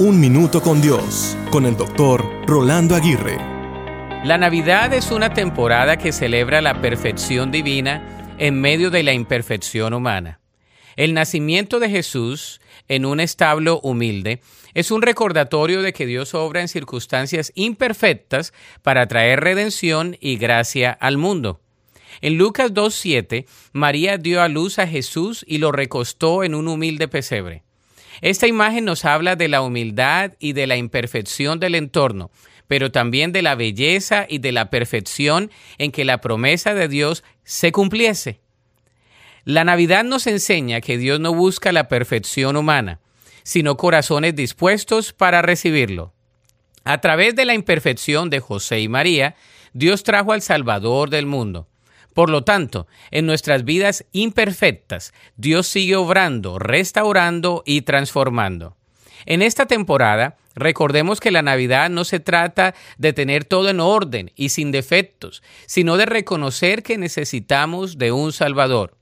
Un Minuto con Dios, con el doctor Rolando Aguirre. La Navidad es una temporada que celebra la perfección divina en medio de la imperfección humana. El nacimiento de Jesús en un establo humilde es un recordatorio de que Dios obra en circunstancias imperfectas para traer redención y gracia al mundo. En Lucas 2.7, María dio a luz a Jesús y lo recostó en un humilde pesebre. Esta imagen nos habla de la humildad y de la imperfección del entorno, pero también de la belleza y de la perfección en que la promesa de Dios se cumpliese. La Navidad nos enseña que Dios no busca la perfección humana, sino corazones dispuestos para recibirlo. A través de la imperfección de José y María, Dios trajo al Salvador del mundo. Por lo tanto, en nuestras vidas imperfectas, Dios sigue obrando, restaurando y transformando. En esta temporada, recordemos que la Navidad no se trata de tener todo en orden y sin defectos, sino de reconocer que necesitamos de un Salvador.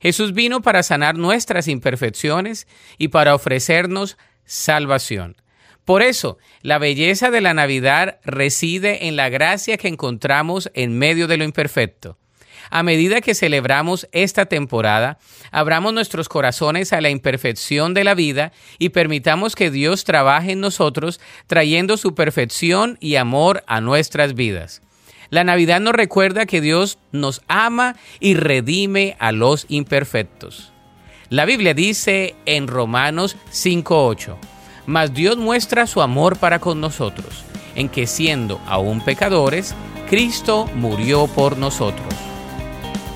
Jesús vino para sanar nuestras imperfecciones y para ofrecernos salvación. Por eso, la belleza de la Navidad reside en la gracia que encontramos en medio de lo imperfecto. A medida que celebramos esta temporada, abramos nuestros corazones a la imperfección de la vida y permitamos que Dios trabaje en nosotros trayendo su perfección y amor a nuestras vidas. La Navidad nos recuerda que Dios nos ama y redime a los imperfectos. La Biblia dice en Romanos 5.8, Mas Dios muestra su amor para con nosotros, en que siendo aún pecadores, Cristo murió por nosotros.